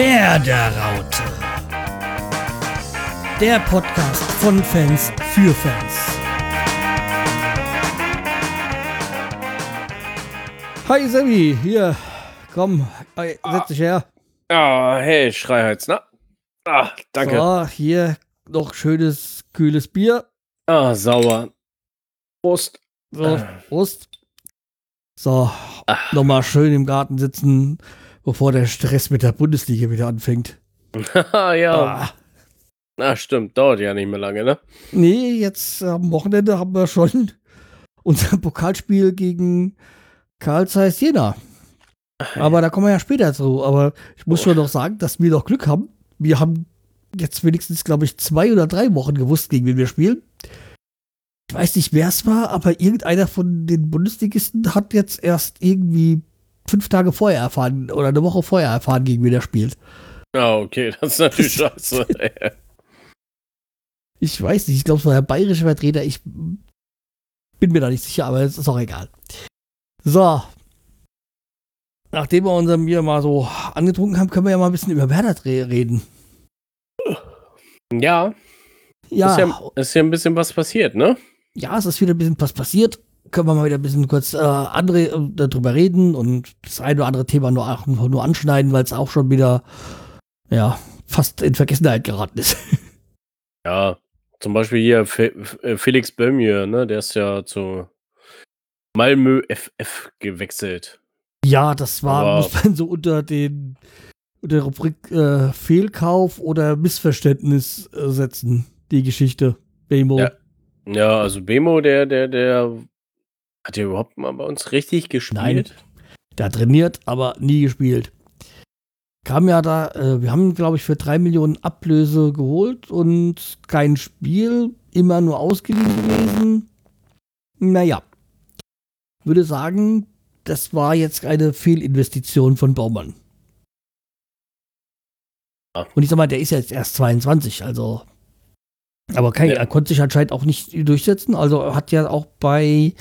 Werderaute. Der Podcast von Fans für Fans. Hi Sammy, hier, komm, äh, setz dich her. Ah, hey, Schreihals, na? Ah, danke. So, hier noch schönes, kühles Bier. Ah, sauer. Prost. So, Prost. So, nochmal schön im Garten sitzen, bevor der Stress mit der Bundesliga wieder anfängt. ja. Ah. Na, stimmt, dauert ja nicht mehr lange, ne? Nee, jetzt am Wochenende haben wir schon unser Pokalspiel gegen Karl Zeiss Jena. Aber da kommen wir ja später zu. Aber ich muss schon noch sagen, dass wir noch Glück haben. Wir haben jetzt wenigstens, glaube ich, zwei oder drei Wochen gewusst, gegen wen wir spielen. Ich weiß nicht, wer es war, aber irgendeiner von den Bundesligisten hat jetzt erst irgendwie fünf Tage vorher erfahren oder eine Woche vorher erfahren, gegen wen er spielt. Ah, okay, das ist natürlich scheiße. Ich weiß nicht, ich glaube, es war der bayerische Vertreter. Ich bin mir da nicht sicher, aber es ist auch egal. So. Nachdem wir unser Bier mal so angetrunken haben, können wir ja mal ein bisschen über Werder re- reden. ja, Ja, Ist, ja, ist ja ein bisschen was passiert, ne? ja, es ist wieder ein bisschen was passiert. Können wir mal wieder ein bisschen kurz äh, andere, äh, darüber reden und das eine oder andere Thema nur, nur anschneiden, weil es auch schon wieder, ja, fast in Vergessenheit geraten ist. Ja, zum Beispiel hier F- Felix Böhmier, ne? Der ist ja zu Malmö FF gewechselt. Ja, das war, Aber- muss man so unter den unter der Rubrik äh, Fehlkauf oder Missverständnis äh, setzen, die Geschichte. Bemo. Ja. Ja, also Bemo, der, der, der hat ja überhaupt mal bei uns richtig gespielt. Der hat trainiert, aber nie gespielt. Kam ja da, äh, wir haben, glaube ich, für drei Millionen Ablöse geholt und kein Spiel, immer nur ausgeliehen gewesen. Naja. Würde sagen, das war jetzt eine Fehlinvestition von Baumann. Und ich sag mal, der ist ja jetzt erst 22, also. Aber kein, Ja. er konnte sich anscheinend auch nicht durchsetzen. Also er hat ja auch bei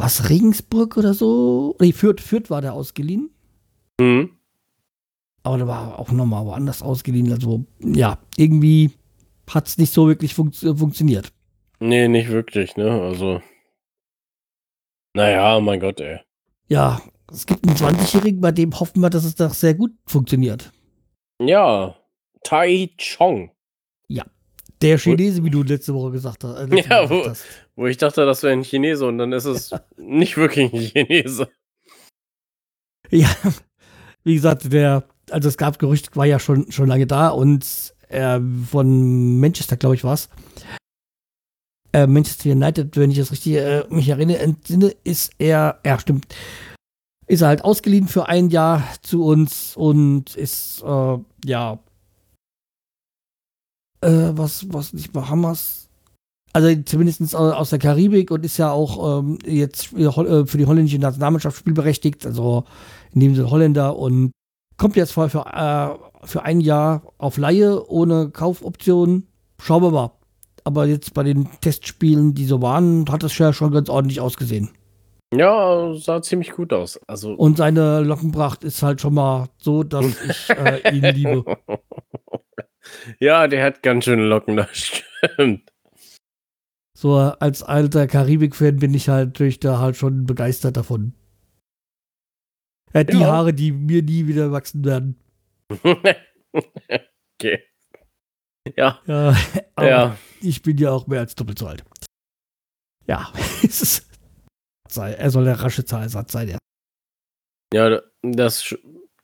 was Regensburg oder so. Nee, Fürth, Fürth war der ausgeliehen. Mhm. Aber der war auch nochmal woanders ausgeliehen. Also, ja, irgendwie hat es nicht so wirklich funkt funktioniert. Nee, nicht wirklich, ne? Also. Naja, mein Gott, ey. Ja, es gibt einen 20-Jährigen, bei dem hoffen wir, dass es doch sehr gut funktioniert. Ja, Tai Chong. Der Chinese, wie du letzte Woche gesagt hast. Äh, Ja, wo- gesagt hast. Wo ich dachte, das wäre ein Chinese und dann ist es nicht wirklich ein Chinese. Ja, wie gesagt, der, also es gab Gerücht, war ja schon, schon lange da und äh, von Manchester, glaube ich, war es. Äh, Manchester United, wenn ich das richtig äh, mich erinnere, entsinne, ist er, ja, stimmt, ist er halt ausgeliehen für ein Jahr zu uns und ist, äh, ja, äh, was, was nicht Bahamas, also zumindest aus der Karibik und ist ja auch ähm, jetzt für, Hol- äh, die holländische Nationalmannschaft spielberechtigt, also in dem Sinne Holländer und kommt jetzt voll für, äh, für ein Jahr auf Laie ohne Kaufoption. Schauen wir mal. Aber jetzt bei den Testspielen, die so waren, hat das ja schon ganz ordentlich ausgesehen. Ja, sah ziemlich gut aus. Also. Und seine Lockenpracht ist halt schon mal so, dass ich äh, ihn liebe. Ja, der hat ganz schöne Locken, das stimmt. So als alter Karibik-Fan bin ich halt durch da halt schon begeistert davon. Er hat die Ja. Haare, die mir nie wieder wachsen werden. okay. Ja, Ja, aber ja. ich bin ja auch mehr als doppelt so alt. Ja, es ist. Er soll der rasche Zahlersatz sein, ja. Ja, das,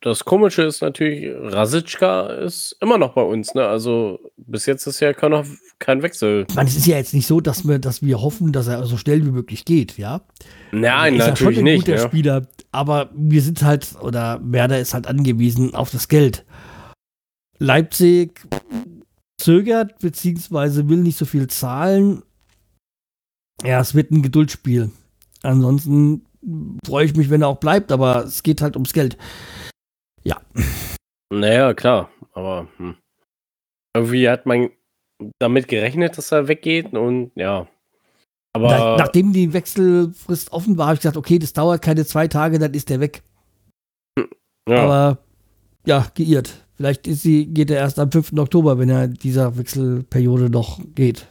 das Komische ist natürlich, Rasitschka ist immer noch bei uns, ne? Also bis jetzt ist ja kein, kein Wechsel. Ich meine, es ist ja jetzt nicht so, dass wir, dass wir hoffen, dass er so schnell wie möglich geht, ja. Nein, er ist natürlich ja schon ein nicht. guter Ne? Spieler, aber wir sind halt, oder Werder ist halt angewiesen auf das Geld. Leipzig zögert, beziehungsweise will nicht so viel zahlen. Ja, es wird ein Geduldsspiel. Ansonsten freue ich mich, wenn er auch bleibt, aber es geht halt ums Geld. Naja, klar, aber hm. irgendwie hat man damit gerechnet, dass er weggeht und ja. Aber Na, nachdem die Wechselfrist offen war, habe ich gesagt, okay, das dauert keine zwei Tage, dann ist der weg. ja, Aber ja, geirrt. Vielleicht ist sie, geht er erst am 5. Oktober, wenn er dieser Wechselperiode noch geht.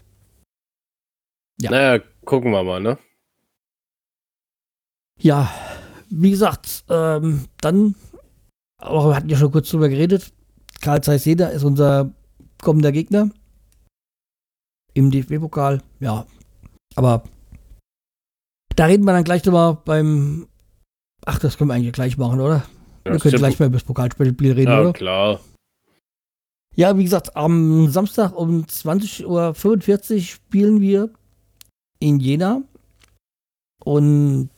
Ja. Naja, gucken wir mal, ne? Ja, wie gesagt, ähm, dann, aber wir hatten ja schon kurz drüber geredet. Karl Zeiss Jeder ist unser kommender Gegner im DFB-Pokal. Ja, aber da reden wir dann gleich drüber beim. Ach, das können wir eigentlich gleich machen, oder? Ja, wir können gleich mal über das Pokalspiel reden, ja, oder? Ja, klar. Ja, wie gesagt, am Samstag um 20.45 Uhr spielen wir in Jena. Und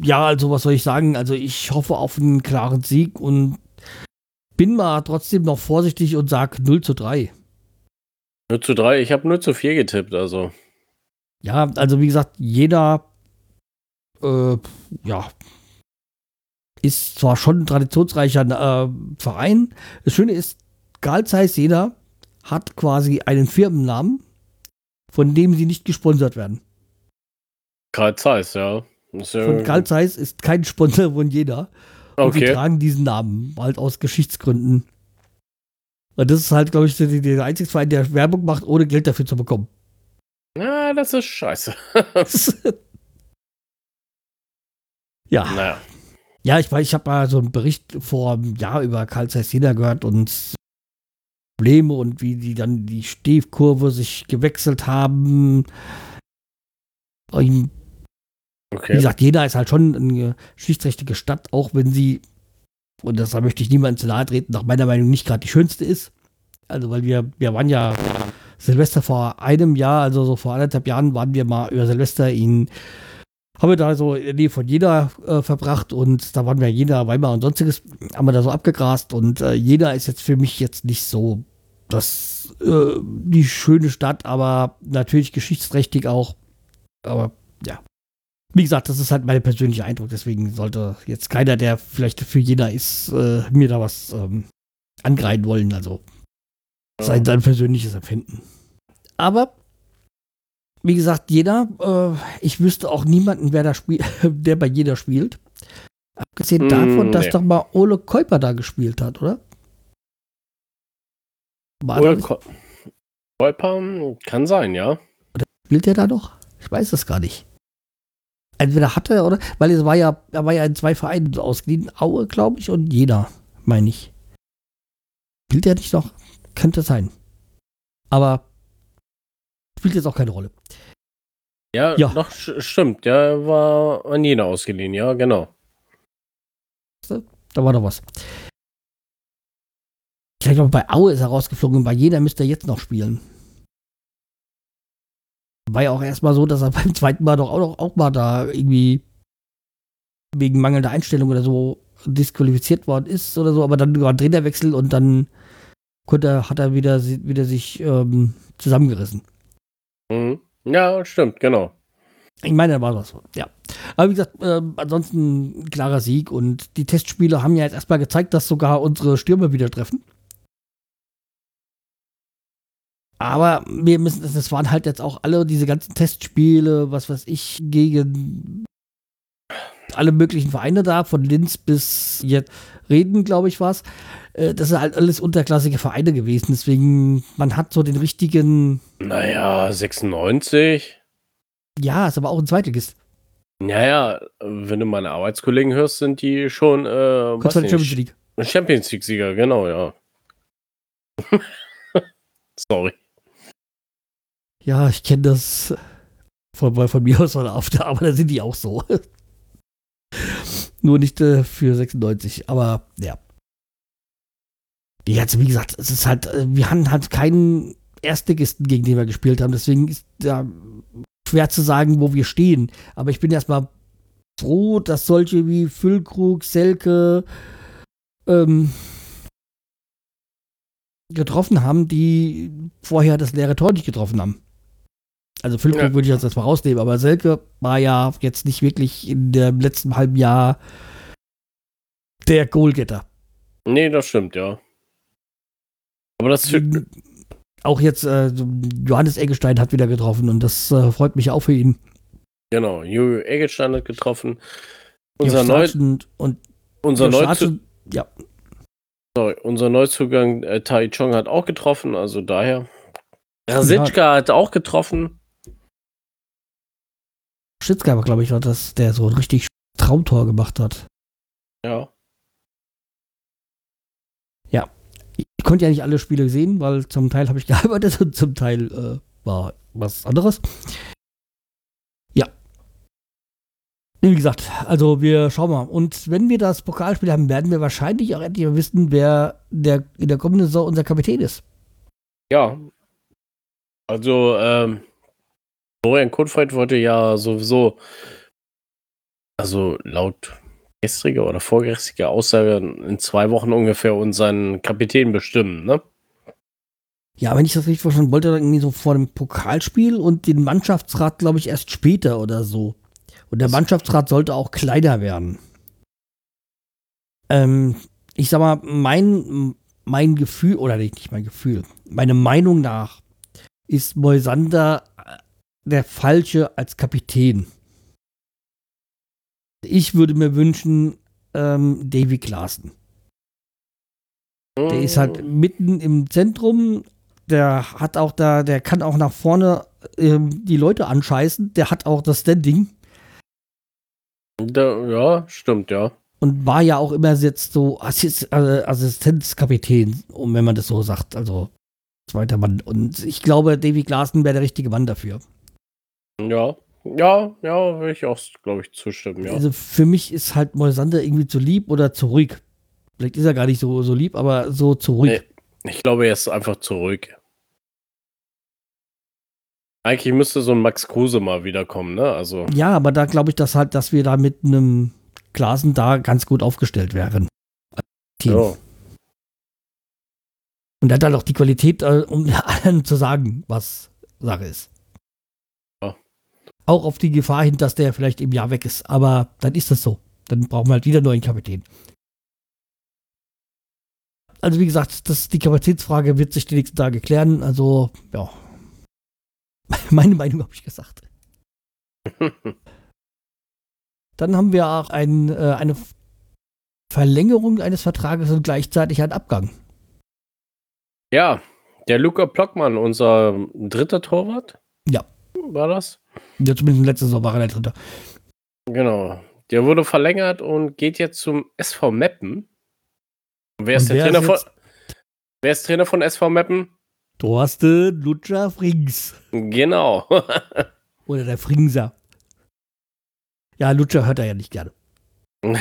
ja, also was soll ich sagen? Also ich hoffe auf einen klaren Sieg und bin mal trotzdem noch vorsichtig und sage 0 zu 3. 0 zu 3, ich habe 0 zu 4 getippt, also. Ja, also wie gesagt, jeder äh, ja, ist zwar schon ein traditionsreicher äh, Verein. Das Schöne ist, Karl Zeiss jeder hat quasi einen Firmennamen, von dem sie nicht gesponsert werden. Karl Zeiss, ja. ja von Karl Zeiss ist kein Sponsor von jeder. Und okay. sie tragen diesen Namen, halt aus Geschichtsgründen. Und das ist halt, glaube ich, der, der einzige Verein, der Werbung macht, ohne Geld dafür zu bekommen. Ja, das ist scheiße. ja. Naja. Ja, ich weiß, ich habe mal so einen Bericht vor einem Jahr über Karl Zeiss Jena gehört und Probleme und wie die dann die Stehkurve sich gewechselt haben. Und okay. Wie gesagt, Jena ist halt schon eine geschichtsträchtige Stadt, auch wenn sie, und das möchte ich niemandem zu nahe treten, nach meiner Meinung nicht gerade die schönste ist. Also, weil wir, wir waren ja Silvester vor einem Jahr, also so vor anderthalb Jahren, waren wir mal über Silvester in haben wir da so in der Nähe von Jena äh, verbracht und da waren wir Jena, Weimar und sonstiges, haben wir da so abgegrast und äh, Jena ist jetzt für mich jetzt nicht so das, äh, die schöne Stadt, aber natürlich geschichtsträchtig auch. Aber ja. Wie gesagt, das ist halt mein persönlicher Eindruck, deswegen sollte jetzt keiner, der vielleicht für Jena ist, äh, mir da was ähm, angreifen wollen. Also sein, sein persönliches Empfinden. Aber wie gesagt, jeder, äh, ich wüsste auch niemanden, wer da spielt, der bei jeder spielt. Abgesehen mm, davon, dass nee. doch mal Ole Käuper da gespielt hat, oder? War Ole Käuper kann sein, ja. Oder spielt er da doch? Ich weiß es gar nicht. Entweder hat er, oder? Weil es war ja, er war ja in zwei Vereinen ausgeliehen. Aue, glaube ich, und jeder, meine ich. Spielt er nicht noch? Könnte sein. Aber spielt jetzt auch keine Rolle. Ja, ja. Doch, stimmt. Der war an Jena ausgeliehen, ja, genau. Da war doch was. Ich glaube, bei Aue ist er rausgeflogen und bei Jena müsste er jetzt noch spielen. War ja auch erstmal so, dass er beim zweiten Mal doch auch, noch, auch mal da irgendwie wegen mangelnder Einstellung oder so disqualifiziert worden ist oder so, aber dann war ein Trainerwechsel und dann konnte, hat er wieder, wieder sich ähm, zusammengerissen. Mhm. Ja, stimmt, genau. Ich meine, da war das so, ja. Aber wie gesagt, äh, ansonsten ein klarer Sieg und die Testspiele haben ja jetzt erstmal gezeigt, dass sogar unsere Stürme wieder treffen. Aber wir müssen, das waren halt jetzt auch alle diese ganzen Testspiele, was weiß ich, gegen alle möglichen Vereine da, von Linz bis jetzt Reden, glaube ich, war es. Äh, das sind halt alles unterklassige Vereine gewesen. Deswegen, man hat so den richtigen. Naja, 96. Ja, ist aber auch ein Zweitligist. Naja, wenn du meine Arbeitskollegen hörst, sind die schon äh, Kurz vor der Champions League. Champions League-Sieger, genau, ja. Sorry. Ja, ich kenne das von, von mir aus von auf der Arbeit, da sind die auch so. Nur nicht äh, für 96, aber ja. Jetzt, wie gesagt, es ist halt, äh, wir haben halt keinen Erstligisten, gegen den wir gespielt haben. Deswegen ist da schwer zu sagen, wo wir stehen. Aber ich bin erstmal froh, dass solche wie Füllkrug, Selke ähm, getroffen haben, die vorher das leere Tor nicht getroffen haben. Also Füllkrug ja. würde ich jetzt erstmal rausnehmen, aber Selke war ja jetzt nicht wirklich in dem letzten halben Jahr der Goalgetter. Nee, das stimmt, ja. Aber das auch jetzt äh, Johannes Eggestein hat wieder getroffen und das äh, freut mich auch für ihn. Genau, Jojo Eggestein hat getroffen. Unser Neu und unser Neu ja. So, unser Neuzugang äh, Tai Chong hat auch getroffen, also daher. Rasitschka ja. hat auch getroffen. Schitzka war, glaube ich, war das, der so ein richtig Traumtor gemacht hat. Ja. Ja. Ich konnte ja nicht alle Spiele sehen, weil zum Teil habe ich gearbeitet und zum Teil äh, war was anderes. Ja. Wie gesagt, also wir schauen mal. Und wenn wir das Pokalspiel haben, werden wir wahrscheinlich auch endlich wissen, wer der in der kommenden Saison unser Kapitän ist. Ja. Also, ähm, Florian Kotfeld wollte ja sowieso, also laut gestriger oder vorgestriger Aussage in zwei Wochen ungefähr unseren Kapitän bestimmen, ne? Ja, wenn ich das richtig verstanden wollte, er irgendwie so vor dem Pokalspiel und den Mannschaftsrat, glaube ich, erst später oder so. Und der Mannschaftsrat sollte auch kleiner werden. Ähm, ich sag mal, mein, mein Gefühl, oder nicht mein Gefühl, meine Meinung nach ist Moisander der Falsche als Kapitän. Ich würde mir wünschen, ähm, Davy Klaassen. Der ist halt mm. mitten im Zentrum. Der hat auch da, der kann auch nach vorne ähm, die Leute anscheißen. Der hat auch das Standing. Da, ja, stimmt, ja. Und war ja auch immer jetzt so Assist, äh, Assistenzkapitän, wenn man das so sagt. Also zweiter Mann. Und ich glaube, Davy Klaassen wäre der richtige Mann dafür. Ja, ja, ja, würde ich auch, glaube ich, zustimmen, ja. Also für mich ist halt Moisander irgendwie zu lieb oder zu ruhig. Vielleicht ist er gar nicht so, so lieb, aber so zu ruhig. Nee, ich glaube, er ist einfach zu ruhig. Eigentlich müsste so ein Max Kruse mal wiederkommen, ne? Also. Ja, aber da glaube ich, dass halt, dass wir da mit einem Glasen da ganz gut aufgestellt wären. Team. Ja. Und er hat halt auch die Qualität, äh, um allen zu sagen, was Sache ist auch auf die Gefahr hin, dass der vielleicht im Jahr weg ist. Aber dann ist das so. Dann brauchen wir halt wieder einen neuen Kapitän. Also wie gesagt, das, die Kapazitätsfrage wird sich die nächsten Tage klären. Also, ja. Meine Meinung habe ich gesagt. Dann haben wir auch ein, äh, eine Verlängerung eines Vertrages und gleichzeitig einen Abgang. Ja, der Luca Plockmann, unser dritter Torwart. Ja. War das? Ja, zumindest letzte Saison war er der Dritte. Genau. Der wurde verlängert und geht jetzt zum SV Meppen. Wer ist der wer Trainer ist von. Wer ist Trainer von SV Meppen? Thorsten Lutscher Frings. Genau. Oder der Fringser. Ja, Lutscher hört er ja nicht gerne.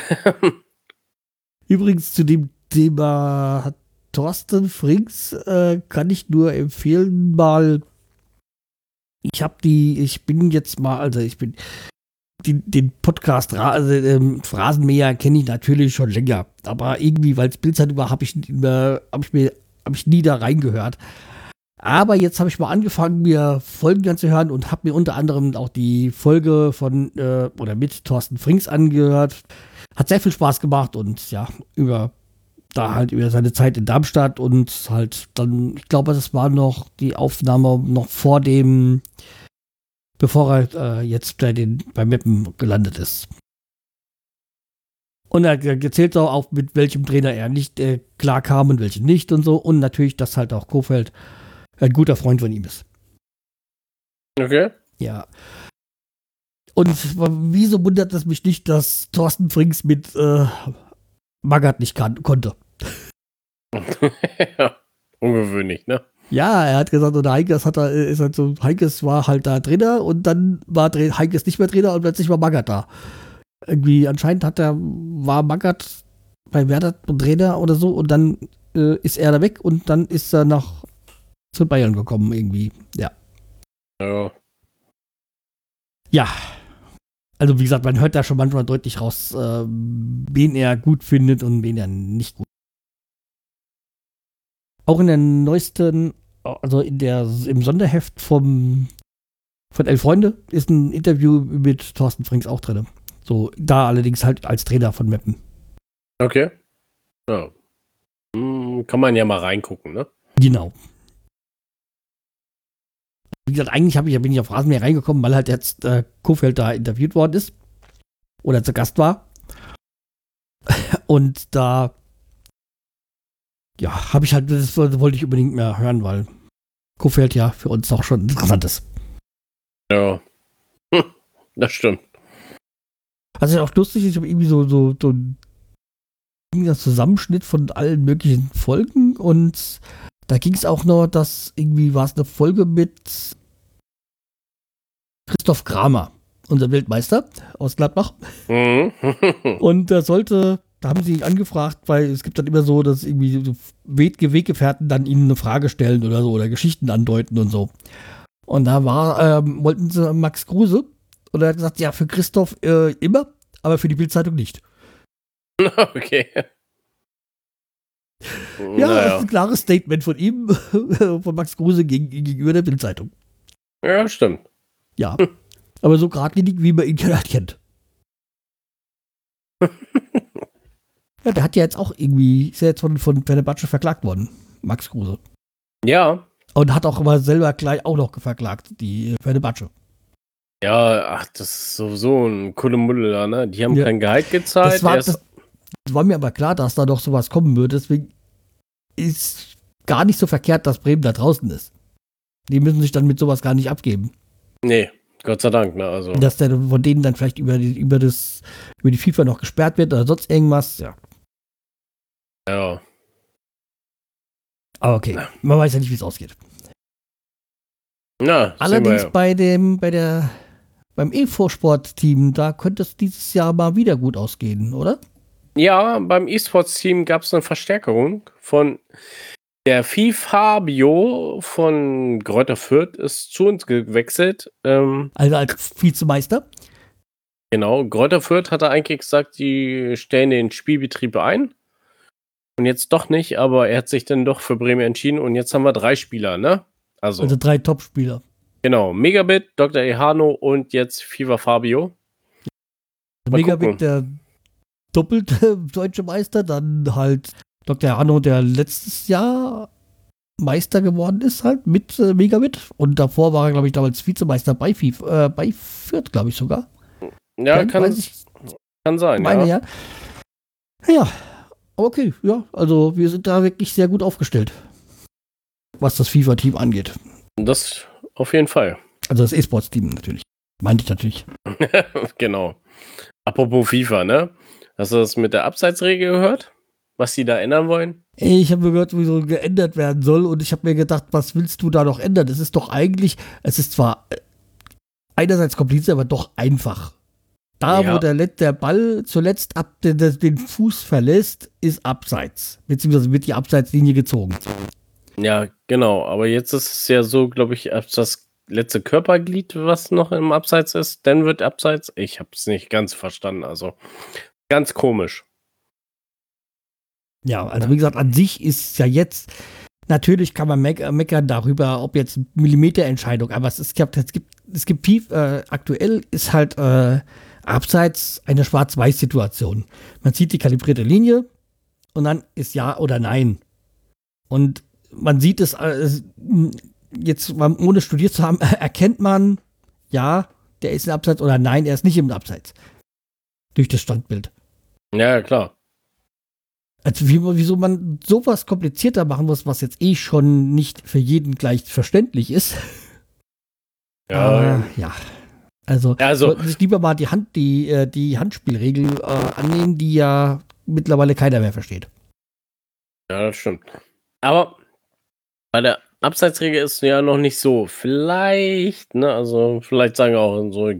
Übrigens zu dem Thema Thorsten Frings äh, kann ich nur empfehlen, mal ich habe die, ich bin jetzt mal, also ich bin die, den Podcast also, ähm, Phrasenmäher kenne ich natürlich schon länger, aber irgendwie, weil es Bildzeit war, habe ich, hab ich mir hab ich nie da reingehört. Aber jetzt habe ich mal angefangen, mir Folgen anzuhören und habe mir unter anderem auch die Folge von äh, oder mit Thorsten Frings angehört. Hat sehr viel Spaß gemacht und ja, über da halt über seine Zeit in Darmstadt und halt dann, ich glaube, das war noch die Aufnahme noch vor dem, bevor er äh, jetzt bei den, bei Meppen gelandet ist. Und er erzählt auch, mit welchem Trainer er nicht äh, klar kam und welchen nicht und so. Und natürlich, dass halt auch Kofeld ein guter Freund von ihm ist. Okay. Ja. Und wieso wundert es mich nicht, dass Thorsten Frings mit äh, Magath nicht kann, konnte? ja, ungewöhnlich, ne? Ja, er hat gesagt, oder Heikes hat er, ist halt so, Heikes war halt da Trainer und dann war Heikes nicht mehr Trainer und plötzlich war Magath da. Irgendwie, anscheinend hat er, war Magath bei Werder Trainer oder so und dann äh, ist er da weg und dann ist er nach zu Bayern gekommen irgendwie, ja. Ja. Ja. Also wie gesagt, man hört da schon manchmal deutlich raus, äh, wen er gut findet und wen er nicht gut auch in der neuesten, also in der, im Sonderheft vom, von Elf Freunde ist ein Interview mit Thorsten Frings auch drin. So, da allerdings halt als Trainer von Mappen. Okay. Ja. Hm, kann man ja mal reingucken, ne? Genau. Wie gesagt, eigentlich habe ich, bin ich auf Rasenmäher reingekommen, weil halt jetzt äh, Kofeld da interviewt worden ist. Oder zu Gast war. Und da ja, habe ich halt, das wollte ich unbedingt mehr hören, weil Kofeld ja für uns auch schon interessant ist. Ja. Hm, das stimmt. Also auch lustig, ich habe irgendwie so, so, so ein Zusammenschnitt von allen möglichen Folgen und da ging es auch noch, dass irgendwie war es eine Folge mit Christoph Kramer, unser Weltmeister aus Gladbach. Mhm. und da sollte, da haben sie ihn angefragt, weil es gibt dann immer so, dass irgendwie so Weggefährten dann ihnen eine Frage stellen oder so oder Geschichten andeuten und so. Und da war, ähm, wollten sie Max Kruse und er hat gesagt, ja, für Christoph äh, immer, aber für die Bildzeitung nicht. Okay. Ja, naja. das ist ein klares Statement von ihm, von Max Kruse gegenüber der Bildzeitung. Ja, stimmt. Ja. Aber so geradlinig, wie man ihn halt kennt. ja, der hat ja jetzt auch irgendwie, ist ja jetzt von, von Fenerbahce verklagt worden, Max Kruse. Ja. Und hat auch immer selber gleich auch noch verklagt, die Fenerbahce. Ja, ach, das ist sowieso ein Kuddelmuddel da, ne? Die haben ja. kein Gehalt gezahlt. Das war, das, das war mir aber klar, dass da doch sowas kommen würde. Deswegen ist gar nicht so verkehrt, dass Bremen da draußen ist. Die müssen sich dann mit sowas gar nicht abgeben. Nee, Gott sei Dank, ne? Also. Dass der von denen dann vielleicht über die, über das, über die FIFA noch gesperrt wird oder sonst irgendwas, ja. Ja. Aber okay, Na. man weiß ja nicht, wie es ausgeht. Na, Allerdings ja. bei dem, bei der, beim E-Sport-Team, da könnte es dieses Jahr mal wieder gut ausgehen, oder? Ja, beim E-Sports-Team gab es eine Verstärkung von der Vieh Fabio von Gräuter Fürth ist zu uns gewechselt. Ähm, also als Vizemeister? Genau, Gräuter Fürth hatte eigentlich gesagt, die stellen den Spielbetrieb ein. Und jetzt doch nicht, aber er hat sich dann doch für Bremen entschieden und jetzt haben wir drei Spieler, ne? Also, also drei Top-Spieler. Genau, Megabit, Dr. Ehano und jetzt Fever Fabio. Mal Megabit, gucken. der doppelte deutsche Meister, dann halt Dr. Arno, der letztes Jahr Meister geworden ist, halt mit äh, Megabit. Und davor war er, glaube ich, damals Vizemeister bei, FIFA, äh, bei Fürth, glaube ich sogar. Ja, kann, kann, ich, kann sein, meine, ja. ja. Ja, okay, ja, also wir sind da wirklich sehr gut aufgestellt, was das FIFA-Team angeht. Das auf jeden Fall. Also das E-Sports-Team natürlich. Meinte ich natürlich. genau. Apropos FIFA, ne? Hast du das mit der Abseitsregel gehört? was sie da ändern wollen? Ich habe gehört, wie so geändert werden soll und ich habe mir gedacht, was willst du da noch ändern? Es ist doch eigentlich, es ist zwar äh, einerseits kompliziert, aber doch einfach. Da, ja. wo der, der Ball zuletzt ab den, den Fuß verlässt, ist abseits. Beziehungsweise wird die Abseitslinie gezogen. Ja, genau. Aber jetzt ist es ja so, glaube ich, das letzte Körperglied, was noch im Abseits ist, dann wird Abseits. Ich habe es nicht ganz verstanden. Also ganz komisch. Ja, also wie gesagt, an sich ist ja jetzt, natürlich kann man meck meckern darüber, ob jetzt Millimeterentscheidung, aber es, ist, es gibt, es gibt äh, aktuell ist halt äh, abseits eine Schwarz-Weiß-Situation. Man sieht die kalibrierte Linie und dann ist ja oder nein. Und man sieht es äh, jetzt, ohne studiert zu haben, erkennt man, ja, der ist im Abseits oder nein, er ist nicht im Abseits. Durch das Standbild. Ja, klar. Also wie, wieso man sowas komplizierter machen muss, was jetzt eh schon nicht für jeden gleich verständlich ist. Ja. Äh, ja. Also, also sollten sich lieber mal die Hand, die, äh, die Handspielregel äh, annehmen, die ja mittlerweile keiner mehr versteht. Ja, das stimmt. Aber bei der Abseitsregel ist ja noch nicht so. Vielleicht, ne, also vielleicht sagen auch so,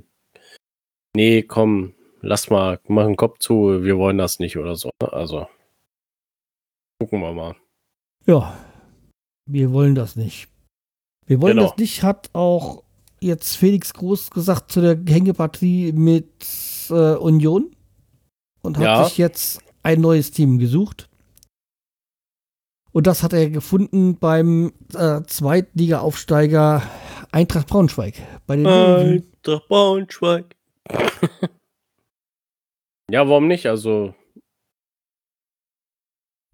nee, komm, lass mal, mach den Kopf zu, wir wollen das nicht oder so. Ne? Also. Gucken wir mal. Ja, wir wollen das nicht. Wir wollen genau. das nicht, hat auch jetzt Felix Groß gesagt zu der Hängepartie mit äh, Union und hat ja. sich jetzt ein neues Team gesucht. Und das hat er gefunden beim äh, Zweitliga-Aufsteiger Eintracht Braunschweig. Bei den Eintracht Braunschweig. ja, warum nicht? Also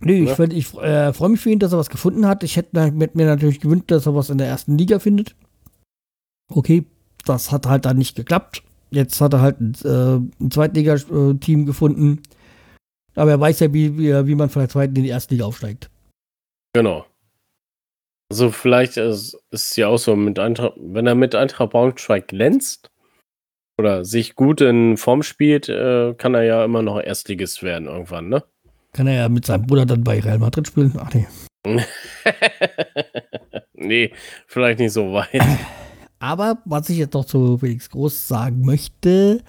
Nee, ich, ich äh, freue mich für ihn, dass er was gefunden hat. Ich hätte mir natürlich gewünscht, dass er was in der ersten Liga findet. Okay, das hat halt dann nicht geklappt. Jetzt hat er halt ein, äh, ein Zweitliga-Team gefunden. Aber er weiß ja, wie, wie, wie man von der zweiten in die erste Liga aufsteigt. Genau. Also vielleicht ist es ja auch so, mit Eintracht, wenn er mit Eintracht Braunschweig glänzt oder sich gut in Form spielt, äh, kann er ja immer noch Erstligist werden irgendwann, ne? Kann er ja mit seinem Bruder dann bei Real Madrid spielen? Ach nee. nee, vielleicht nicht so weit. Aber was ich jetzt noch zu Felix Groß sagen möchte,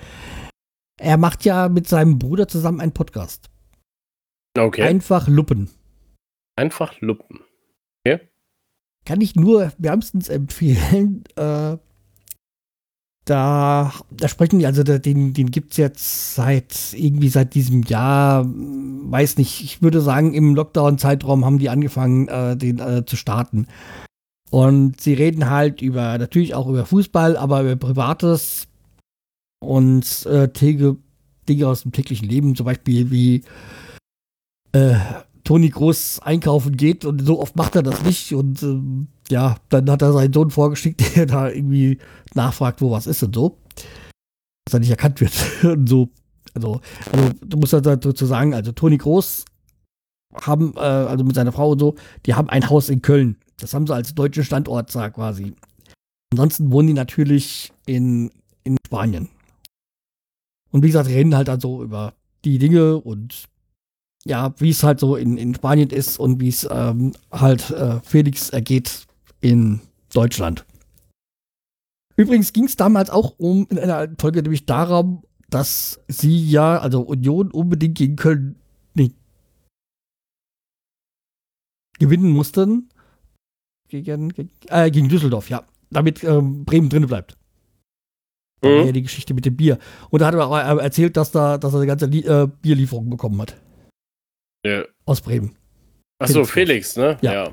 er macht ja mit seinem Bruder zusammen einen Podcast. Okay. Einfach Luppen. Einfach Luppen. Kann ich nur wärmstens empfehlen. Äh, da, da sprechen die, also den, den gibt es jetzt seit irgendwie seit diesem Jahr, weiß nicht, ich würde sagen, im Lockdown-Zeitraum haben die angefangen, äh, den äh, zu starten. Und sie reden halt über, natürlich auch über Fußball, aber über Privates und äh, Dinge aus dem täglichen Leben, zum Beispiel wie äh, Toni Groß einkaufen geht und so oft macht er das nicht. Und ähm, ja, dann hat er seinen Sohn vorgeschickt, der da irgendwie nachfragt, wo was ist und so. Dass er nicht erkannt wird. und so. Also, also du musst halt dazu sagen, also Toni Groß haben, äh, also mit seiner Frau und so, die haben ein Haus in Köln. Das haben sie als deutschen Standort, quasi. Ansonsten wohnen die natürlich in, in Spanien. Und wie gesagt, reden halt also über die Dinge und ja, wie es halt so in, in Spanien ist und wie es ähm, halt äh, Felix ergeht in Deutschland. Übrigens ging es damals auch um, in einer Folge nämlich darum, dass sie ja, also Union unbedingt gegen Köln nee, gewinnen mussten. Gegen, gegen, äh, gegen Düsseldorf, ja. Damit ähm, Bremen drin bleibt. Mhm. Ja die Geschichte mit dem Bier. Und da hat er auch erzählt, dass, da, dass er eine ganze äh, Bierlieferung bekommen hat. Ja. Aus Bremen. Achso, Felix, ne? Ja. ja.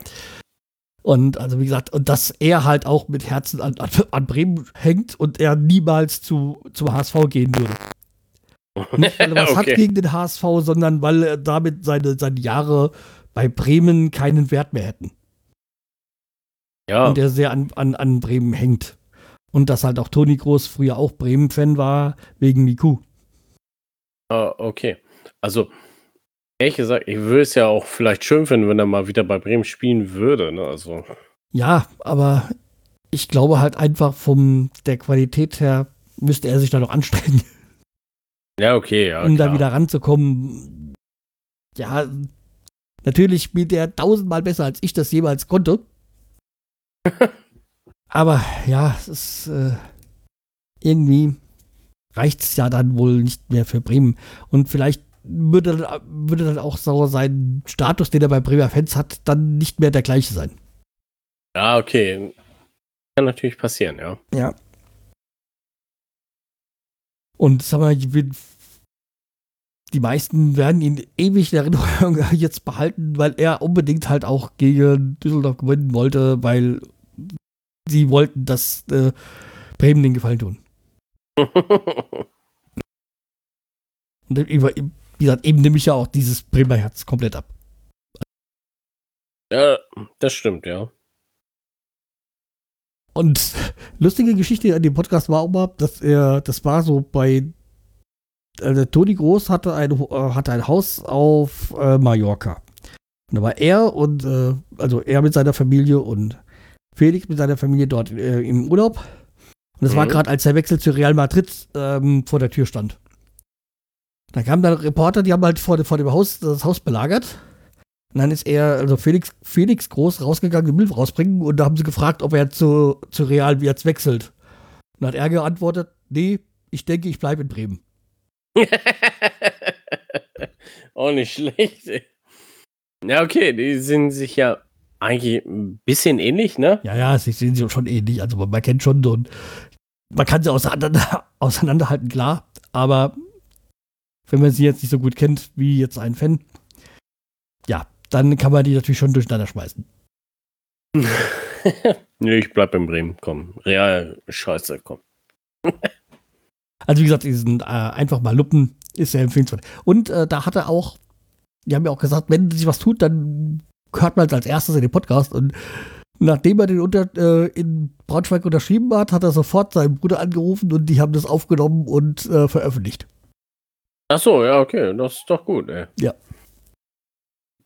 Und also wie gesagt, und dass er halt auch mit Herzen an, an Bremen hängt und er niemals zu, zum HSV gehen würde. Nicht, weil er was okay. hat gegen den HSV, sondern weil er damit seine, seine Jahre bei Bremen keinen Wert mehr hätten. Ja. Und er sehr an, an, an Bremen hängt. Und dass halt auch Toni Groß früher auch Bremen-Fan war, wegen Miku. Ah, okay. Also, Ehrlich gesagt, ich würde es ja auch vielleicht schön finden, wenn er mal wieder bei Bremen spielen würde. Ne? Also. Ja, aber ich glaube halt einfach von der Qualität her müsste er sich da noch anstrengen. Ja, okay, ja. Um klar. da wieder ranzukommen. Ja, natürlich spielt er tausendmal besser, als ich das jemals konnte. aber ja, es ist äh, irgendwie reicht es ja dann wohl nicht mehr für Bremen. Und vielleicht würde dann, würde dann auch so sein Status, den er bei Bremer Fans hat, dann nicht mehr der gleiche sein. Ja, okay. Kann natürlich passieren, ja. Ja. Und sag mal, die meisten werden ihn ewig in Erinnerung jetzt behalten, weil er unbedingt halt auch gegen Düsseldorf gewinnen wollte, weil sie wollten, dass äh, Bremen den Gefallen tun. Und über, wie gesagt, eben nehme ich ja auch dieses Bremer Herz komplett ab. Ja, das stimmt, ja. Und lustige Geschichte an dem Podcast war auch mal, dass er, das war so bei, also Toni Groß hatte ein, äh, hatte ein Haus auf äh, Mallorca. Und da war er und, äh, also er mit seiner Familie und Felix mit seiner Familie dort äh, im Urlaub. Und das mhm. war gerade, als der Wechsel zu Real Madrid ähm, vor der Tür stand. Da kamen dann Reporter, die haben halt vor, vor dem Haus das Haus belagert. Und dann ist er, also Felix, Felix Groß, rausgegangen, den Müll rausbringen. Und da haben sie gefragt, ob er zu, zu Real jetzt wechselt. Und dann hat er geantwortet, nee, ich denke, ich bleibe in Bremen. Auch nicht schlecht. Ja, okay, die sind sich ja eigentlich ein bisschen ähnlich, ne? Ja, ja, sie sehen sich schon ähnlich. Also man, man kennt schon und man kann sie auseinander, auseinanderhalten, klar. Aber wenn man sie jetzt nicht so gut kennt wie jetzt ein Fan, ja, dann kann man die natürlich schon durcheinander schmeißen. nee, ich bleib in Bremen, komm. Real, scheiße, komm. Also wie gesagt, diesen äh, einfach mal Luppen ist sehr empfehlenswert. Und äh, da hat er auch, die haben ja auch gesagt, wenn sich was tut, dann hört man es als erstes in den Podcast. Und nachdem er den unter, äh, in Braunschweig unterschrieben hat, hat er sofort seinen Bruder angerufen und die haben das aufgenommen und äh, veröffentlicht. Ach so, ja, okay, das ist doch gut, ey. Ja.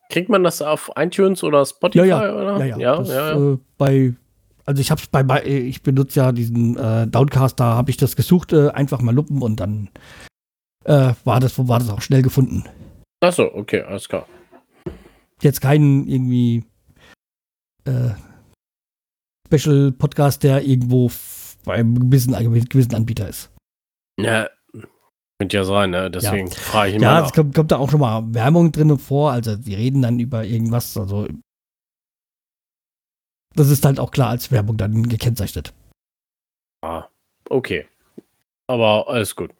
kriegt man das auf iTunes oder Spotify? Ja, ja. Oder? Ja, ja. ja, das, ja. Äh, bei, also ich hab's bei, bei ich benutze ja diesen äh, Downcaster, habe ich das gesucht, äh, einfach mal lupen und dann äh, war, das, war das auch schnell gefunden. Achso, okay, alles klar. Jetzt keinen irgendwie äh, Special Podcast, der irgendwo f- beim gewissen, gewissen Anbieter ist. Ja, könnte ja sein, ne? Deswegen frage ich immer Ja, es kommt, kommt da auch schon mal Werbung drin vor, also die reden dann über irgendwas, also das ist halt auch klar als Werbung dann gekennzeichnet. Ah, okay. Aber alles gut.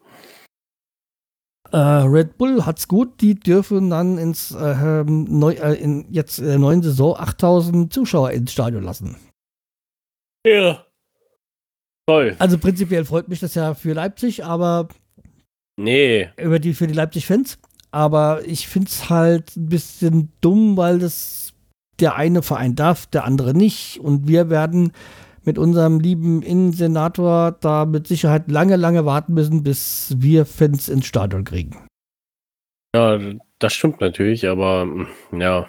Äh, Red Bull hat's gut, die dürfen dann ins äh, neu, äh, in jetzt in der neuen Saison 8000 Zuschauer ins Stadion lassen. Ja. Toll. Also prinzipiell freut mich das ja für Leipzig, aber Nee. über die für die Leipzig-Fans. Aber ich find's halt ein bisschen dumm, weil das der eine Verein darf, der andere nicht. Und wir werden mit unserem lieben Innensenator da mit Sicherheit lange, lange warten müssen, bis wir Fans ins Stadion kriegen. Ja, das stimmt natürlich, aber mm, ja.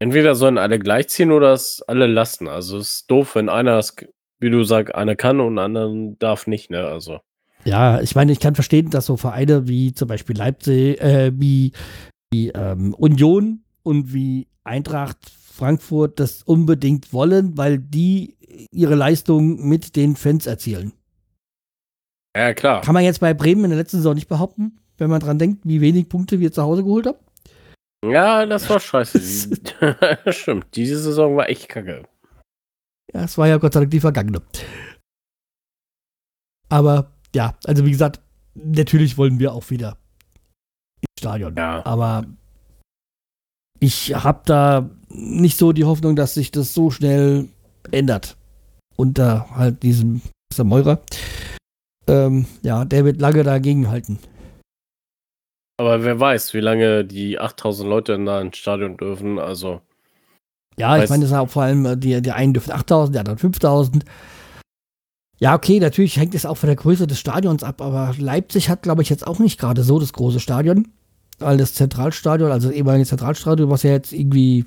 Entweder sollen alle gleichziehen oder es alle lassen. Also es ist doof, wenn einer es, wie du sagst, einer kann und einer darf nicht, ne? Also. Ja, ich meine, ich kann verstehen, dass so Vereine wie zum Beispiel Leipzig, äh, wie, wie ähm, Union und wie Eintracht Frankfurt das unbedingt wollen, weil die ihre Leistung mit den Fans erzielen. Ja, klar. Kann man jetzt bei Bremen in der letzten Saison nicht behaupten, wenn man dran denkt, wie wenig Punkte wir zu Hause geholt haben. Ja, das war scheiße. Stimmt, diese Saison war echt kacke. Ja, es war ja Gott sei Dank die vergangene. Aber ja, also wie gesagt, natürlich wollen wir auch wieder ins Stadion. Ja. Aber ich habe da nicht so die Hoffnung, dass sich das so schnell ändert. Unter halt diesem Mr. Meurer. Ähm, ja, der wird lange dagegen halten. Aber wer weiß, wie lange die 8000 Leute in ins Stadion dürfen. Also, Ja, ich meine, das ist auch vor allem, äh, die, die einen dürfen 8000, die anderen 5000. Ja, okay, natürlich hängt es auch von der Größe des Stadions ab, aber Leipzig hat, glaube ich, jetzt auch nicht gerade so das große Stadion. Das Zentralstadion, also das ehemalige Zentralstadion, was ja jetzt irgendwie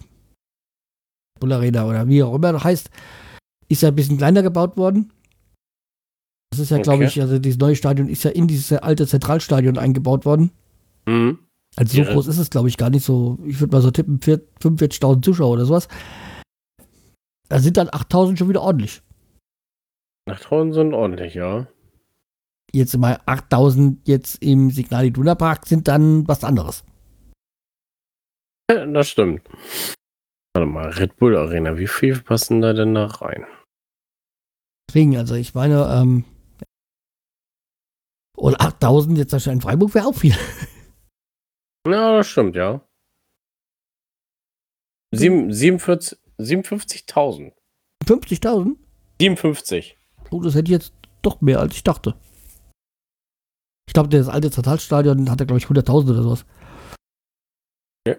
Bullarena oder wie auch immer heißt, ist ja ein bisschen kleiner gebaut worden. Das ist ja, glaube Okay. ich, also dieses neue Stadion ist ja in dieses alte Zentralstadion eingebaut worden. hm. Also so Ja. groß ist es, glaube ich, gar nicht so. Ich würde mal so tippen, 4 45.000 Zuschauer oder sowas. Da sind dann 8.000 schon wieder ordentlich. 8000 sind ordentlich, ja. Jetzt mal 8.000 jetzt im Signal Iduna Park sind dann was anderes. Das stimmt. Warte mal, Red Bull Arena, wie viel passen da denn da rein? Deswegen, also ich meine, ähm, und 8.000 jetzt wahrscheinlich in Freiburg wäre auch viel. Ja, das stimmt, ja. Sieben- 47 57.000. 50.000? 57. Oh, das hätte ich jetzt doch mehr, als ich dachte. Ich glaube, das alte Zentralstadion hatte, glaube ich, 100.000 oder sowas. Ja.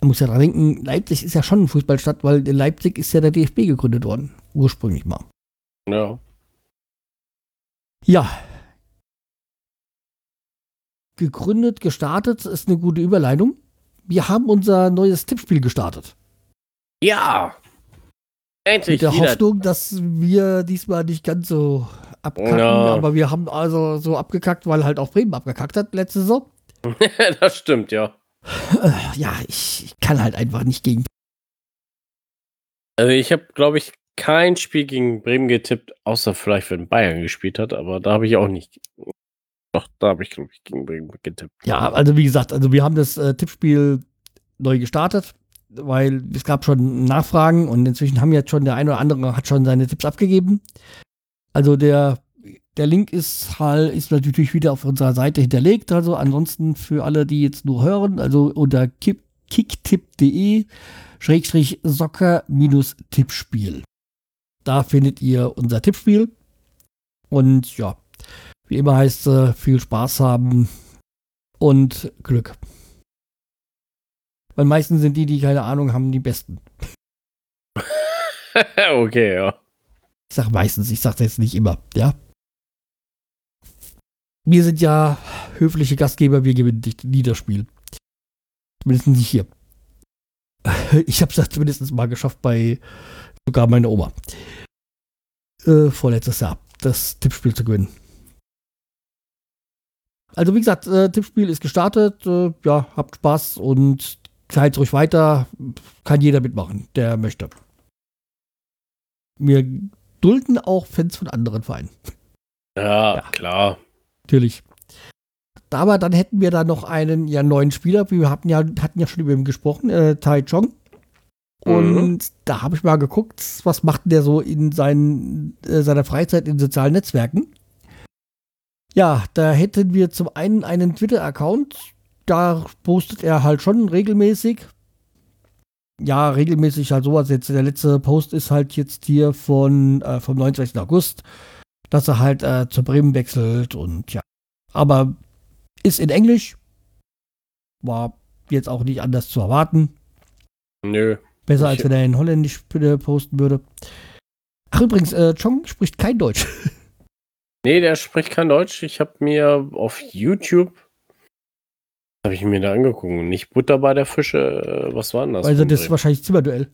Man muss ja dran denken, Leipzig ist ja schon eine Fußballstadt, weil in Leipzig ist ja der DFB gegründet worden. Ursprünglich mal. Ja. Ja. Gegründet, gestartet ist eine gute Überleitung. Wir haben unser neues Tippspiel gestartet. Ja! Endlich Mit der wieder. Hoffnung, dass wir diesmal nicht ganz so abkacken, Ja. aber wir haben also so abgekackt, weil halt auch Bremen abgekackt hat letzte Saison. das stimmt, ja. Ja, ich, ich kann halt einfach nicht gegen. Also ich habe, glaube ich, kein Spiel gegen Bremen getippt, außer vielleicht, wenn Bayern gespielt hat, aber da habe ich auch nicht. Doch, da habe ich, glaube ich, gegen Bremen getippt. Ja, also wie gesagt, also wir haben das äh, Tippspiel neu gestartet, weil es gab schon Nachfragen und inzwischen haben jetzt schon der eine oder andere hat schon seine Tipps abgegeben. Also der, der Link ist halt, ist natürlich wieder auf unserer Seite hinterlegt. Also ansonsten für alle, die jetzt nur hören, also unter kick- kicktipp.de Schrägstrich Soccer minus Tippspiel. Da findet ihr unser Tippspiel. Und ja, wie immer heißt es, viel Spaß haben und Glück. Weil meistens sind die, die keine Ahnung haben, die Besten. okay, ja. Ich sag meistens, ich sag das jetzt nicht immer, ja. Wir sind ja höfliche Gastgeber, wir gewinnen nicht das Spiel. Zumindest nicht hier. Ich habe es zumindest mal geschafft bei sogar meiner Oma. Äh, vorletztes Jahr, das Tippspiel zu gewinnen. Also wie gesagt, äh, Tippspiel ist gestartet. Äh, ja, habt Spaß und seid ruhig weiter. Kann jeder mitmachen, der möchte. Wir dulden auch Fans von anderen Vereinen. Ja, ja. klar. Natürlich. Aber dann hätten wir da noch einen ja, neuen Spieler. Wir hatten ja, hatten ja schon über ihn gesprochen, äh, Tai Chong. Und mhm. da habe ich mal geguckt, was macht der so in seinen, äh, seiner Freizeit in sozialen Netzwerken. Ja, da hätten wir zum einen einen Twitter-Account. Da postet er halt schon regelmäßig. Ja, regelmäßig halt sowas. Jetzt der letzte Post ist halt jetzt hier von äh, vom 29. August, dass er halt äh, zu Bremen wechselt und ja. Aber ist in Englisch. War jetzt auch nicht anders zu erwarten. Nö. Besser als wenn er in Holländisch posten würde. Ach übrigens, äh, Chong spricht kein Deutsch. Nee, der spricht kein Deutsch. Ich habe mir auf YouTube habe ich mir da angeguckt. Nicht Butter bei der Fische. Äh, was war denn das? Also das ist wahrscheinlich Zimmerduell.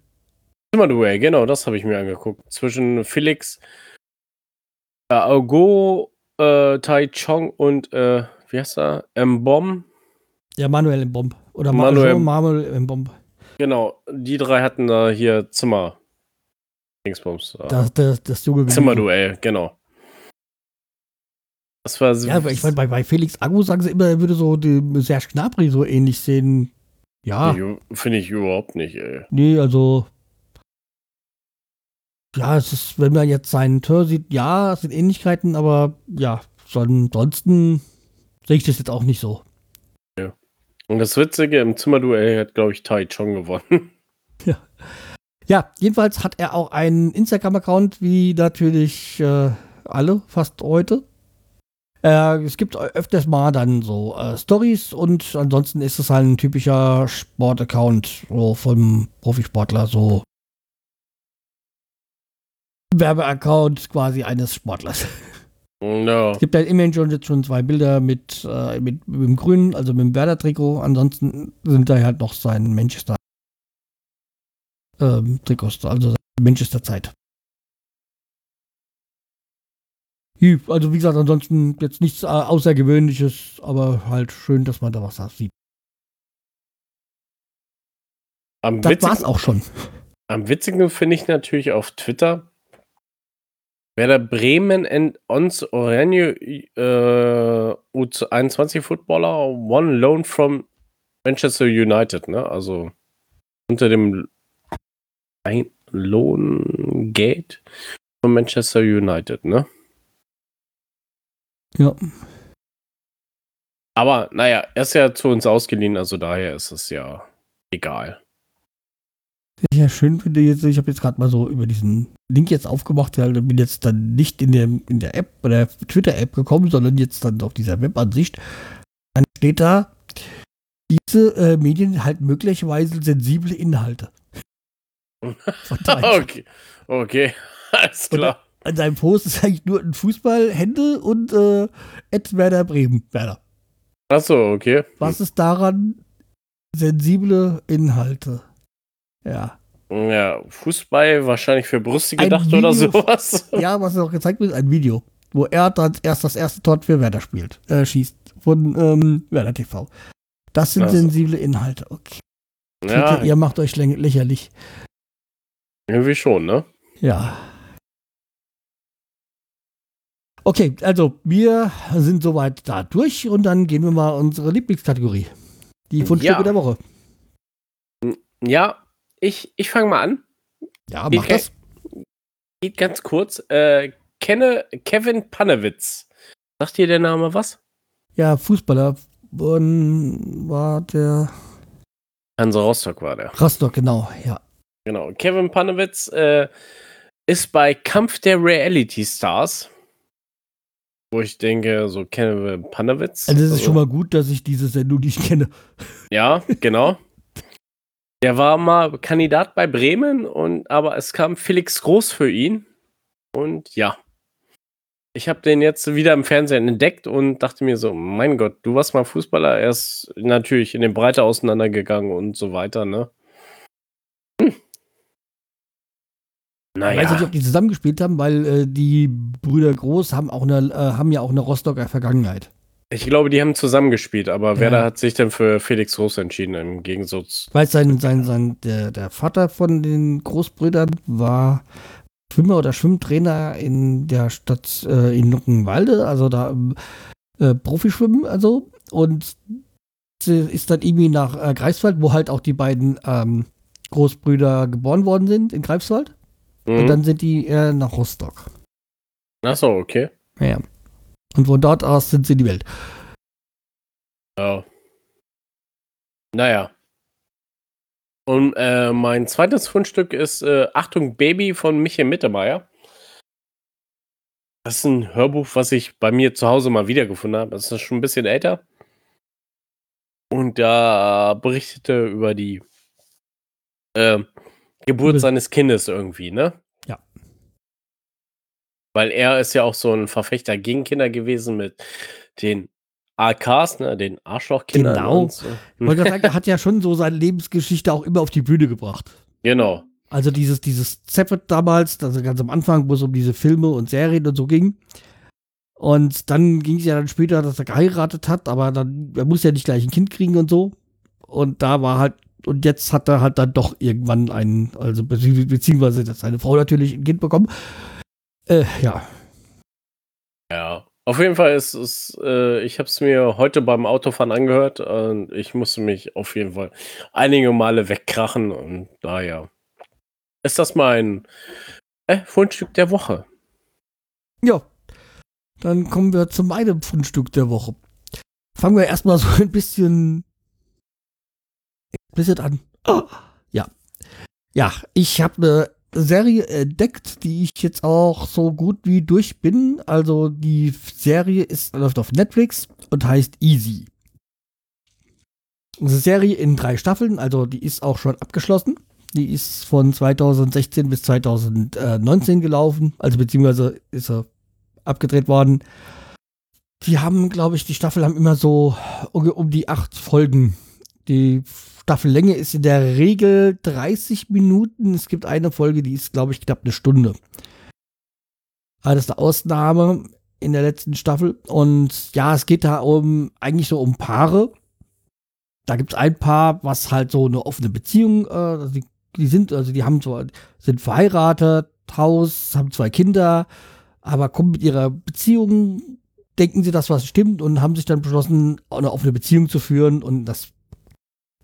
Zimmerduell, genau, das habe ich mir angeguckt. Zwischen Felix äh, Augo, äh, Tai Chong und äh, wie heißt er? Mbom. Ja, Manuel Mbom. Oder Manuel, Manuel Mbom. Genau, die drei hatten da hier Zimmer. Dingsbums. Das, das, das junge Zimmerduell, genau. Das war so. Ja, aber ich meine, bei, bei Felix Agu sagen sie immer, er würde so den Serge Gnabry so ähnlich sehen. Ja. Finde ich überhaupt nicht, ey. Nee, also. Ja, es ist, wenn man jetzt seinen Tor sieht, ja, es sind Ähnlichkeiten, aber ja, ansonsten sehe ich das jetzt auch nicht so. Ja. Und das Witzige, im Zimmerduell hat, glaube ich, Tai Chong gewonnen. Ja. Ja, jedenfalls hat er auch einen Instagram-Account, wie natürlich äh, alle fast heute. Äh, es gibt öfters mal dann so äh, Stories und ansonsten ist es halt ein typischer Sportaccount so vom Profisportler, so Werbeaccount quasi eines Sportlers. No. Es gibt halt immerhin schon, jetzt schon zwei Bilder mit, äh, mit, mit dem Grünen, also mit dem Werder-Trikot. Ansonsten sind da halt noch sein Manchester ähm, Trikots, also Manchester Zeit. Also wie gesagt, ansonsten jetzt nichts äh, Außergewöhnliches, aber halt schön, dass man da was sieht. Am das war's auch schon. Am witzigen finde ich natürlich auf Twitter, Werder Bremen and Ons Orenje äh, U21 Footballer, one loan from Manchester United, ne? Also unter dem Lohngate von Manchester United, ne? Ja. Aber naja, er ist ja zu uns ausgeliehen, also daher ist es ja egal. Was ich ja schön finde jetzt, ich habe jetzt gerade mal so über diesen Link jetzt aufgemacht, ja, bin jetzt dann nicht in der, in der App, bei der Twitter-App gekommen, sondern jetzt dann auf dieser Webansicht. Dann steht da, diese äh, Medien halten möglicherweise sensible Inhalte. okay. Okay, alles klar an seinem Post ist eigentlich nur ein Fußballhände und äh, Ed Werder Bremen. Werder. Achso, okay. Was ist daran sensible Inhalte? Ja. Ja, Fußball wahrscheinlich für Brüste gedacht oder sowas. Ja, was auch gezeigt wird, ist ein Video, wo er dann erst das erste Tor für Werder spielt, äh, schießt. Von ähm, Werder TV. Das sind also. sensible Inhalte, okay. Ja. Ihr macht euch lächerlich. Irgendwie schon, ne? Ja. Okay, also wir sind soweit da durch und dann gehen wir mal unsere Lieblingskategorie. Die Fundstücke ja. der Woche. Ja, ich, ich fange mal an. Ja, mach das. Geht ganz kurz. Äh, kenne Kevin Panewitz. Sagt dir der Name was? Ja, Fußballer. Und war der. Hansa Rostock war der. Rostock, genau, ja. Genau. Kevin Panewitz äh, ist bei Kampf der Reality Stars wo ich denke, so kennen wir Panowitz. Also es ist also, schon mal gut, dass ich diese Sendung nicht kenne. Ja, genau. Der war mal Kandidat bei Bremen und aber es kam Felix Groß für ihn und ja. ich habe den jetzt wieder im Fernsehen entdeckt und dachte mir so, mein Gott, du warst mal Fußballer, er ist natürlich in den Breite auseinandergegangen und so weiter, ne? Hm. Naja. Ich weiß nicht, ob die zusammengespielt haben, weil äh, die Brüder Groß haben, auch eine, äh, haben ja auch eine Rostocker Vergangenheit. Ich glaube, die haben zusammengespielt, aber ja. Werder hat sich dann für Felix Groß entschieden, im Gegensatz. Weil sein, sein, sein, der, der Vater von den Großbrüdern war Schwimmer oder Schwimmtrainer in der Stadt äh, in Luckenwalde, also da äh, Profischwimmen, also. Und ist dann irgendwie nach äh, Greifswald, wo halt auch die beiden ähm, Großbrüder geboren worden sind, in Greifswald. Mhm. Und dann sind die äh, nach Rostock. Ach so, okay. Ja. Und von dort aus sind sie in die Welt. Ja. Naja. Und äh, mein zweites Fundstück ist äh, Achtung Baby von Michael Mittermeier. Das ist ein Hörbuch, was ich bei mir zu Hause mal wiedergefunden habe. Das ist schon ein bisschen älter. Und da berichtete über die äh, Geburt seines Kindes irgendwie, ne? Ja. Weil er ist ja auch so ein Verfechter gegen Kinder gewesen mit den AKs, ne, den Arschlochkindern. Genau. So. Ich wollte sagen, er hat ja schon so seine Lebensgeschichte auch immer auf die Bühne gebracht. Genau. Also dieses, dieses Zeppet damals, also ganz am Anfang, wo es um diese Filme und Serien und so ging. Und dann ging es ja dann später, dass er geheiratet hat, aber dann, er muss ja nicht gleich ein Kind kriegen und so. Und da war halt, und jetzt hat er halt dann doch irgendwann einen, also beziehungsweise seine Frau natürlich ein Kind bekommen. Äh, ja. Ja, auf jeden Fall ist es, äh, ich habe es mir heute beim Autofahren angehört und ich musste mich auf jeden Fall einige Male wegkrachen und daher ist das mein äh, Fundstück der Woche. Ja, dann kommen wir zu meinem Fundstück der Woche. Fangen wir erstmal so ein bisschen, bisschen an. Oh, ja. Ja, ich habe eine Serie entdeckt, die ich jetzt auch so gut wie durch bin. Also die Serie ist, läuft auf Netflix und heißt Easy. Eine Serie in drei Staffeln, also die ist auch schon abgeschlossen. Die ist von 2016 bis 2019 gelaufen, also beziehungsweise ist er abgedreht worden. Die haben, glaube ich, die Staffel haben immer so um die acht Folgen. Die Staffellänge ist in der Regel 30 Minuten. Es gibt eine Folge, die ist, glaube ich, knapp eine Stunde. Aber das ist eine Ausnahme in der letzten Staffel. Und ja, es geht da um eigentlich so um Paare. Da gibt es ein Paar, was halt so eine offene Beziehung, äh, die, die, sind, also die haben so, sind verheiratet, Haus, haben zwei Kinder, aber kommen mit ihrer Beziehung, denken sie, dass was stimmt und haben sich dann beschlossen, eine offene Beziehung zu führen und das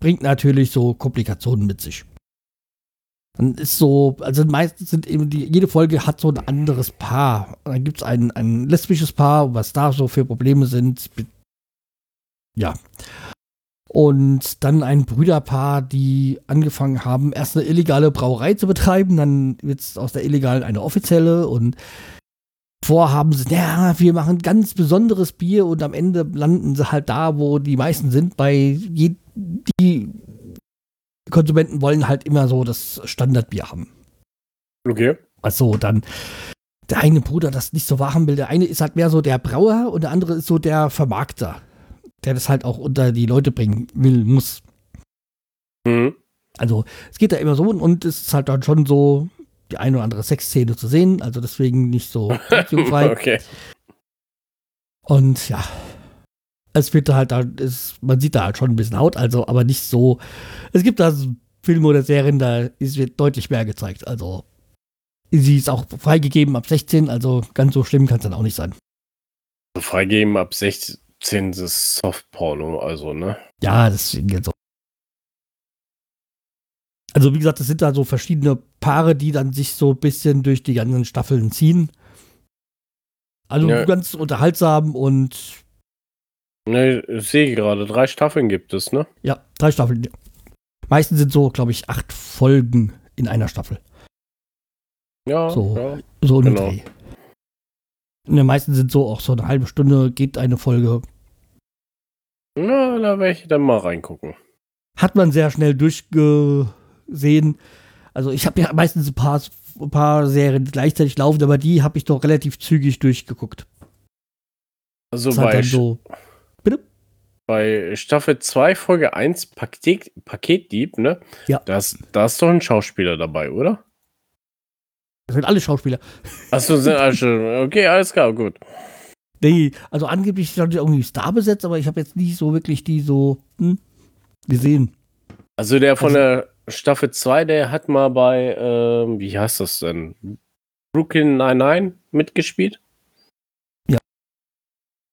bringt natürlich so Komplikationen mit sich. Dann ist so, also meistens sind eben die, jede Folge hat so ein anderes Paar. Dann gibt es ein, ein lesbisches Paar, was da so für Probleme sind. Ja. Und dann ein Brüderpaar, die angefangen haben, erst eine illegale Brauerei zu betreiben, dann wird es aus der illegalen eine offizielle und vorhaben sie, ja, wir machen ganz besonderes Bier und am Ende landen sie halt da, wo die meisten sind, bei je, die Konsumenten wollen halt immer so das Standardbier haben. Okay. Also dann der eine Bruder das nicht so wahren will. Der eine ist halt mehr so der Brauer und der andere ist so der Vermarkter, der das halt auch unter die Leute bringen will, muss. Mhm. Also es geht da immer so und es ist halt dann schon so die eine oder andere Sexszene zu sehen, also deswegen nicht so okay. Und ja, es wird da halt, ist, man sieht da halt schon ein bisschen Haut, also, aber nicht so. Es gibt da Filme oder Serien, da ist, wird deutlich mehr gezeigt. Also, sie ist auch freigegeben ab 16, also ganz so schlimm kann es dann auch nicht sein. Freigegeben ab 16 ist Softporno, also, ne? Ja, deswegen jetzt so. Also, wie gesagt, es sind da so verschiedene Paare, die dann sich so ein bisschen durch die ganzen Staffeln ziehen. Also ja. ganz unterhaltsam und Ne, ich sehe gerade, drei Staffeln gibt es, ne? Ja, drei Staffeln. Meistens sind so, glaube ich, acht Folgen in einer Staffel. Ja, so, ja, so ein genau. Dreh. In den meisten sind so auch so eine halbe Stunde geht eine Folge. Na, da werde ich dann mal reingucken. Hat man sehr schnell durchgesehen. Also ich habe ja meistens ein paar ein paar Serien gleichzeitig laufen, aber die habe ich doch relativ zügig durchgeguckt. Also bei, so, bei Staffel 2, Folge 1, Paket, Paketdieb, ne? Ja. Da ist, da ist doch ein Schauspieler dabei, oder? das sind alle Schauspieler. Achso, sind alle schon. Okay, alles klar, gut. Nee, also angeblich die irgendwie Star besetzt, aber ich habe jetzt nicht so wirklich die so hm, gesehen. Also der von Also- der Staffel 2, der hat mal bei, ähm, wie heißt das denn? Brooklyn 99 mitgespielt? Ja.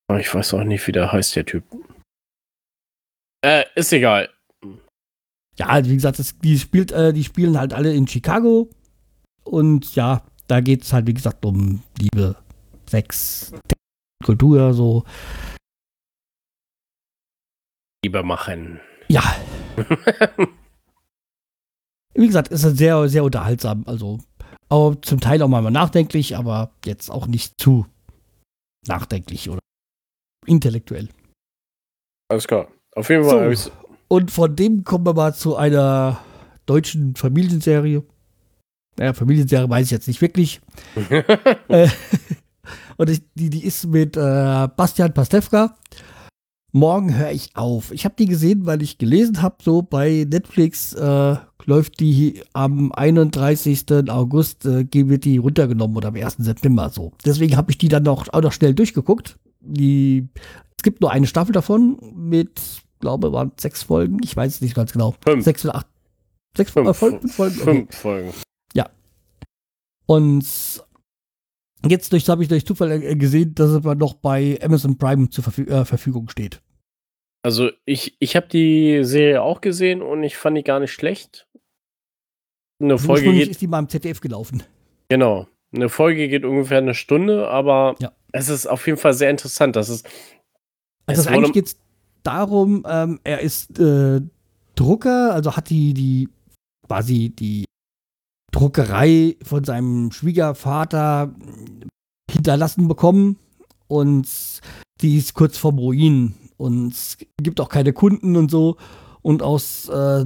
Aber ich weiß auch nicht, wie der heißt, der Typ. Äh, ist egal. Ja, also wie gesagt, das, die, spielt, äh, die spielen halt alle in Chicago. Und ja, da geht es halt, wie gesagt, um Liebe, Sex, Kultur, so. Lieber machen. Ja, wie gesagt, ist sehr, sehr unterhaltsam. Also, aber zum Teil auch mal nachdenklich, aber jetzt auch nicht zu nachdenklich oder intellektuell. Alles klar. Auf jeden So. Fall. ich's- Und von dem kommen wir mal zu einer deutschen Familienserie. Naja, Familienserie weiß ich jetzt nicht wirklich. Äh, und ich, die, die ist mit äh, Bastian Pastewka. Morgen höre ich auf. Ich habe die gesehen, weil ich gelesen habe, so bei Netflix äh, läuft die am 31. August, äh, wird die runtergenommen oder am 1. September so. Deswegen habe ich die dann noch, auch noch schnell durchgeguckt. Die, es gibt nur eine Staffel davon mit, glaube waren sechs Folgen. Ich weiß es nicht ganz genau. Fünf. Sechs oder acht. Sechs Fünf. Folgen? Fünf Folgen? Okay. Fünf Folgen. Und jetzt habe ich durch Zufall äh, gesehen, dass es noch bei Amazon Prime zur Verfü äh, Verfügung steht. Also ich, ich habe die Serie auch gesehen und ich fand die gar nicht schlecht. Eine Folge Ursprünglich geht, ist die mal im ZDF gelaufen. genau, eine Folge geht ungefähr eine Stunde, aber Ja. es ist auf jeden Fall sehr interessant. Das ist, Also Es das eigentlich geht es darum, ähm, er ist äh, Drucker, also hat die, die quasi die Druckerei von seinem Schwiegervater hinterlassen bekommen und die ist kurz vorm Ruin und gibt auch keine Kunden und so. Und aus äh,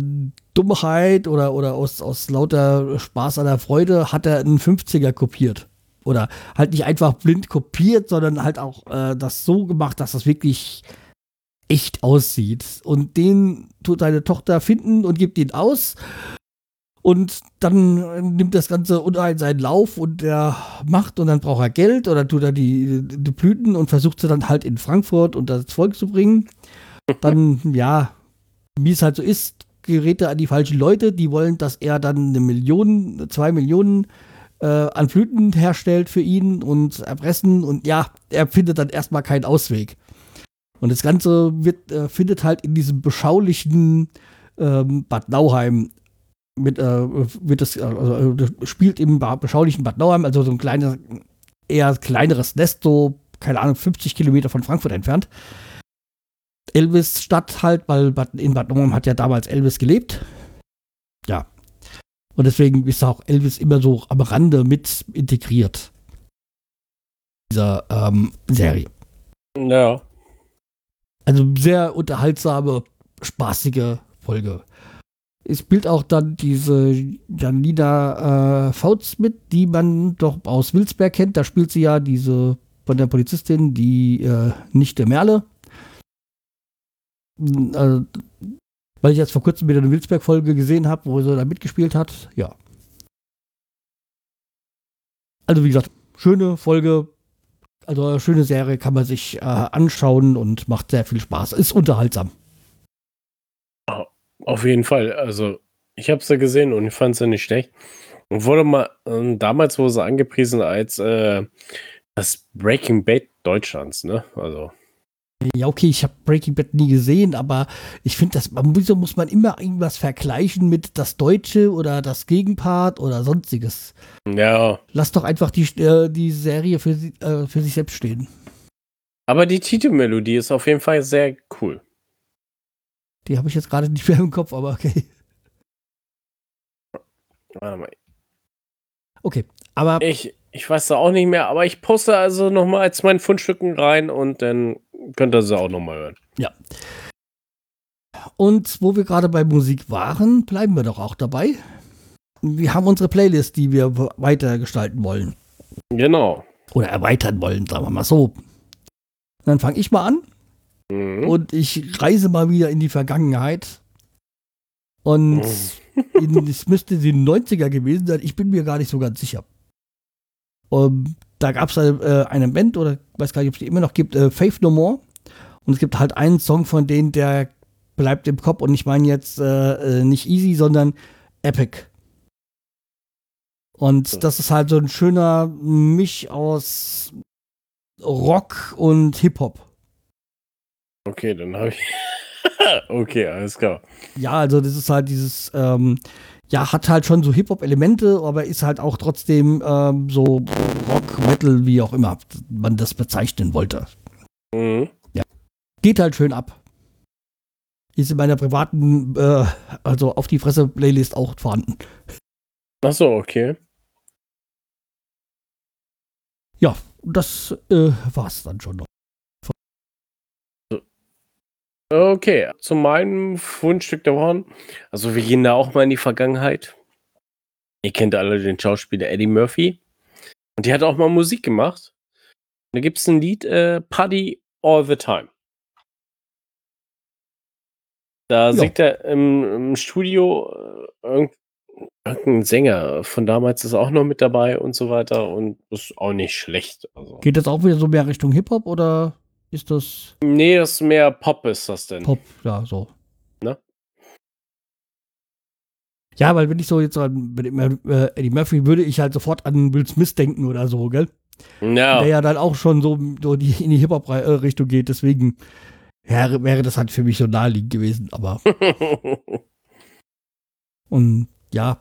Dummheit oder, oder aus, aus lauter Spaß an der Freude hat er einen 50er kopiert. Oder halt nicht einfach blind kopiert, sondern halt auch äh, das so gemacht, dass das wirklich echt aussieht. Und den tut seine Tochter finden und gibt ihn aus. Und dann äh, nimmt das Ganze unrein seinen Lauf und er macht und dann braucht er Geld oder tut er die, die Blüten und versucht sie dann halt in Frankfurt unter das Volk zu bringen. Dann, ja, wie es halt so ist, gerät er an die falschen Leute, die wollen, dass er dann eine Million, zwei Millionen äh, an Blüten herstellt für ihn und erpressen und ja, er findet dann erstmal keinen Ausweg. Und das Ganze wird, äh, findet halt in diesem beschaulichen ähm, Bad Nauheim mit, äh, wird das, äh, also, das spielt im beschaulichen Bad Nauheim, also so ein kleines, eher kleineres Nest, so, keine Ahnung, 50 Kilometer von Frankfurt entfernt. Elvis Stadt halt, weil Bad, in Bad Nauheim hat ja damals Elvis gelebt. Ja. Und deswegen ist auch Elvis immer so am Rande mit integriert. Dieser ähm, Serie. ja, Also sehr unterhaltsame, spaßige Folge. Es spielt auch dann diese Janina äh, Fautz mit, die man doch aus Wilsberg kennt. Da spielt sie ja diese von der Polizistin, die äh, Nichte Merle. Äh, weil ich jetzt vor kurzem wieder eine Wilsberg-Folge gesehen habe, wo sie da mitgespielt hat. Ja. Also wie gesagt, schöne Folge, also schöne Serie kann man sich äh, anschauen und macht sehr viel Spaß. Ist unterhaltsam. Auf jeden Fall. Also ich habe sie gesehen und ich fand sie nicht schlecht. Und wurde mal, ähm, damals wurde sie angepriesen als äh, das Breaking Bad Deutschlands, ne? Also. Ja, okay, ich habe Breaking Bad nie gesehen, aber ich finde, dass man wieso muss man immer irgendwas vergleichen mit das Deutsche oder das Gegenpart oder sonstiges. Ja, Lass doch einfach die, äh, die Serie für, äh, für sich selbst stehen. aber die Titelmelodie ist auf jeden Fall sehr cool. Die habe ich jetzt gerade nicht mehr im Kopf, aber okay. Warte mal. Okay, aber Ich, ich weiß da auch nicht mehr, aber ich poste also nochmal als mein Fundstücken rein und dann könnt ihr sie auch nochmal hören. und wo wir gerade bei Musik waren, bleiben wir doch auch dabei. wir haben unsere Playlist, die wir weiter gestalten wollen. Genau. Oder erweitern wollen, sagen wir mal so. Dann fange ich mal an Mhm. und ich reise mal wieder in die Vergangenheit. Und in, es müsste die 90er gewesen sein. Ich bin mir gar nicht so ganz sicher. Um, da gab es äh, eine Band, oder ich weiß gar nicht, ob es die immer noch gibt, äh, Faith No More. Und es gibt halt einen Song von denen, der bleibt im Kopf. Und ich meine jetzt äh, äh, nicht Easy, sondern Epic. Und das ist halt so ein schöner Misch aus Rock und Hip-Hop. Okay, dann habe ich. okay, alles klar. Ja, also das ist halt dieses, ähm, ja, hat halt schon so Hip-Hop-Elemente, aber ist halt auch trotzdem ähm, so Rock, Metal, wie auch immer man das bezeichnen wollte. Mhm. Geht halt schön ab. Ist in meiner privaten, äh, also auf die Fresse-Playlist auch vorhanden. Ach so, okay. Ja, das äh, war's dann schon noch. Okay, zu meinem Fundstück der Woche. Also wir gehen da auch mal in die Vergangenheit. Ihr kennt alle den Schauspieler Eddie Murphy. Und die hat auch mal Musik gemacht. Da gibt es ein Lied, äh, Party All the Time. Da Ja. singt er im, im Studio äh, irgend, irgendein Sänger von damals ist auch noch mit dabei und so weiter und ist auch nicht schlecht. Also. Geht das auch wieder so mehr Richtung Hip-Hop oder ist das Nee, das ist mehr Pop ist das denn. Pop? Ja, so. Ne? Ja, weil wenn ich so jetzt an äh, Eddie Murphy würde ich halt sofort an Will Smith denken oder so, gell? Ja. der ja dann auch schon so, so die, in die Hip-Hop-Richtung geht. Deswegen wäre, wäre das halt für mich so naheliegend gewesen. Aber, und ja.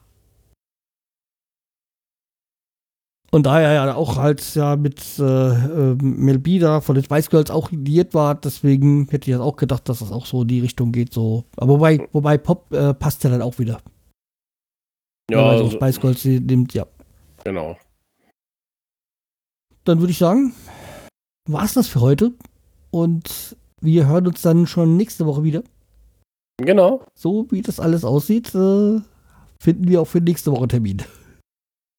Und da er ja auch halt ja mit äh, äh, Mel B da von den Spice Girls auch liiert war, deswegen hätte ich jetzt auch gedacht, dass das auch so in die Richtung geht. So. Aber wobei, wobei Pop äh, passt ja dann auch wieder. ja, so also, Spice Girls nimmt, ja. genau. dann würde ich sagen, war's das für heute. Und wir hören uns dann schon nächste Woche wieder. Genau. So wie das alles aussieht, äh, finden wir auch für nächste Woche Termin.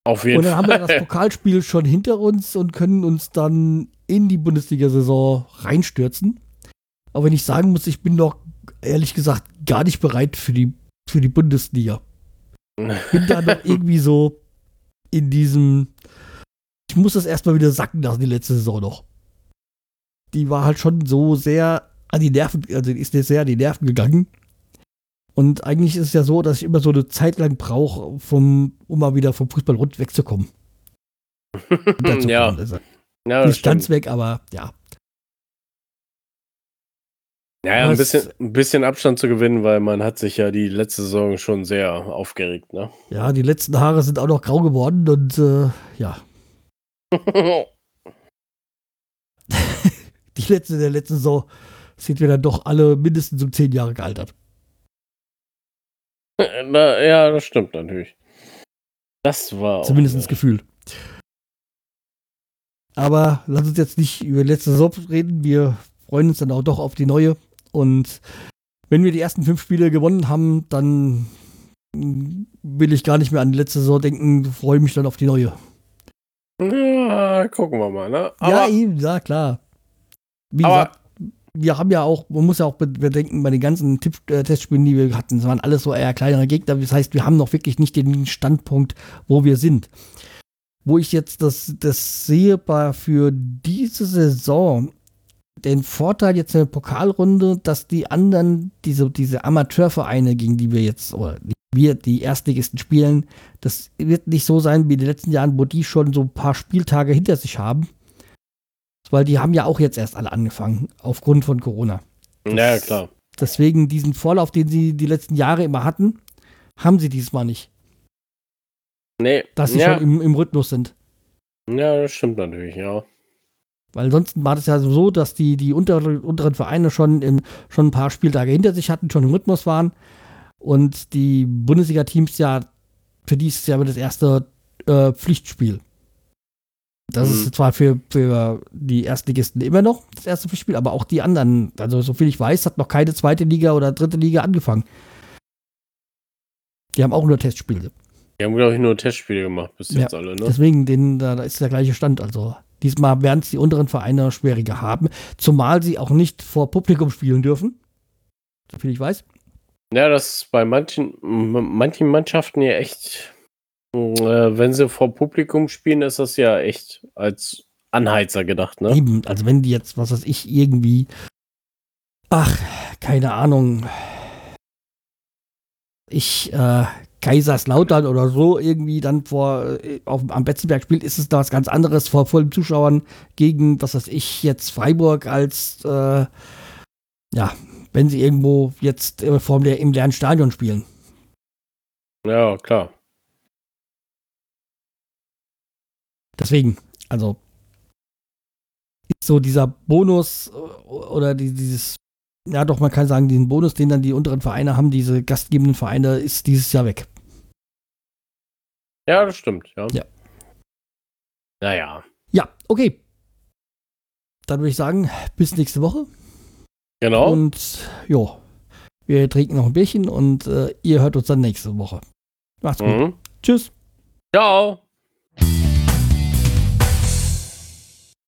Auf jeden Und dann haben wir das Fall. Pokalspiel schon hinter uns und können uns dann in die Bundesliga-Saison reinstürzen. Aber wenn ich sagen muss, ich bin noch ehrlich gesagt gar nicht bereit für die, für die Bundesliga. Bin da noch irgendwie so in diesem. Ich muss das erstmal wieder sacken lassen, die letzte Saison noch. Die war halt schon so sehr an die Nerven, also ist mir sehr an die Nerven gegangen. Und eigentlich ist es ja so, dass ich immer so eine Zeit lang brauche, um mal wieder vom Fußball rund wegzukommen. Ja, kommen. Also ja, nicht ganz weg, aber ja. Ja, ja, ein bisschen, ein bisschen Abstand zu gewinnen, weil man hat sich ja die letzte Saison schon sehr aufgeregt, ne? Ja, die letzten Haare sind auch noch grau geworden und äh, ja, die letzte der letzten Saison sind wir dann doch alle mindestens um zehn Jahre gealtert. Na, ja, das stimmt natürlich. Das war auch, Zumindest das äh, Gefühl. Aber lass uns jetzt nicht über die letzte Saison reden. Wir freuen uns dann auch doch auf die neue. Und wenn wir die ersten fünf Spiele gewonnen haben, dann will ich gar nicht mehr an die letzte Saison denken, freue mich dann auf die neue. Ja, gucken wir mal, ne? ja, Aber, eben, ja, klar. Wie aber gesagt, wir haben ja auch, man muss ja auch be- bedenken, bei den ganzen Tipp äh, Testspielen, die wir hatten, das waren alles so eher kleinere Gegner. Das heißt, wir haben noch wirklich nicht den Standpunkt, wo wir sind. Wo ich jetzt das, das sehe bei, für diese Saison, den Vorteil jetzt in der Pokalrunde, dass die anderen, diese, diese Amateurvereine, gegen die wir jetzt, oder die wir, die Erstligisten spielen, das wird nicht so sein wie in den letzten Jahren, wo die schon so ein paar Spieltage hinter sich haben. Weil die haben ja auch jetzt erst alle angefangen, aufgrund von Corona. ja, klar. Deswegen diesen Vorlauf, den sie die letzten Jahre immer hatten, haben sie diesmal nicht. Nee, Dass sie ja, schon im, im Rhythmus sind. ja, das stimmt natürlich, ja. Weil ansonsten war das ja so, dass die, die unteren, unteren Vereine schon, im, schon ein paar Spieltage hinter sich hatten, schon im Rhythmus waren. Und die Bundesliga-Teams ja, für die ist es ja das erste äh, Pflichtspiel. Das Mhm. ist zwar für, für die Erstligisten immer noch das erste Pflichtspiel, aber auch die anderen, also soviel ich weiß, hat noch keine zweite Liga oder dritte Liga angefangen. Die haben auch nur Testspiele. Die haben, glaube ich, nur Testspiele gemacht bis Ja, jetzt alle, ne? Deswegen, den, da, da ist der gleiche Stand. Also diesmal werden es die unteren Vereine schwieriger haben, zumal sie auch nicht vor Publikum spielen dürfen. Soviel ich weiß. Ja, das ist bei manchen, manchen Mannschaften ja echt, wenn sie vor Publikum spielen, ist das ja echt als Anheizer gedacht, ne? Eben, also wenn die jetzt, was weiß ich, irgendwie, ach, keine Ahnung, ich, äh, Kaiserslautern oder so irgendwie dann vor äh, auf, am Betzenberg spielt, ist es da was ganz anderes vor vollen Zuschauern gegen, was weiß ich, jetzt Freiburg als äh, ja, wenn sie irgendwo jetzt äh, vor der, im leeren Stadion spielen. Ja, klar. Deswegen, also ist so dieser Bonus äh, oder die, dieses, ja doch, man kann sagen, diesen Bonus, den dann die unteren Vereine haben, diese gastgebenden Vereine, ist dieses Jahr weg. Ja, das stimmt, ja. Ja. Naja, Ja, okay. Dann würde ich sagen, bis nächste Woche. genau. Und ja, wir trinken noch ein Bierchen und äh, ihr hört uns dann nächste Woche. Macht's gut. Mhm. Tschüss. Ciao.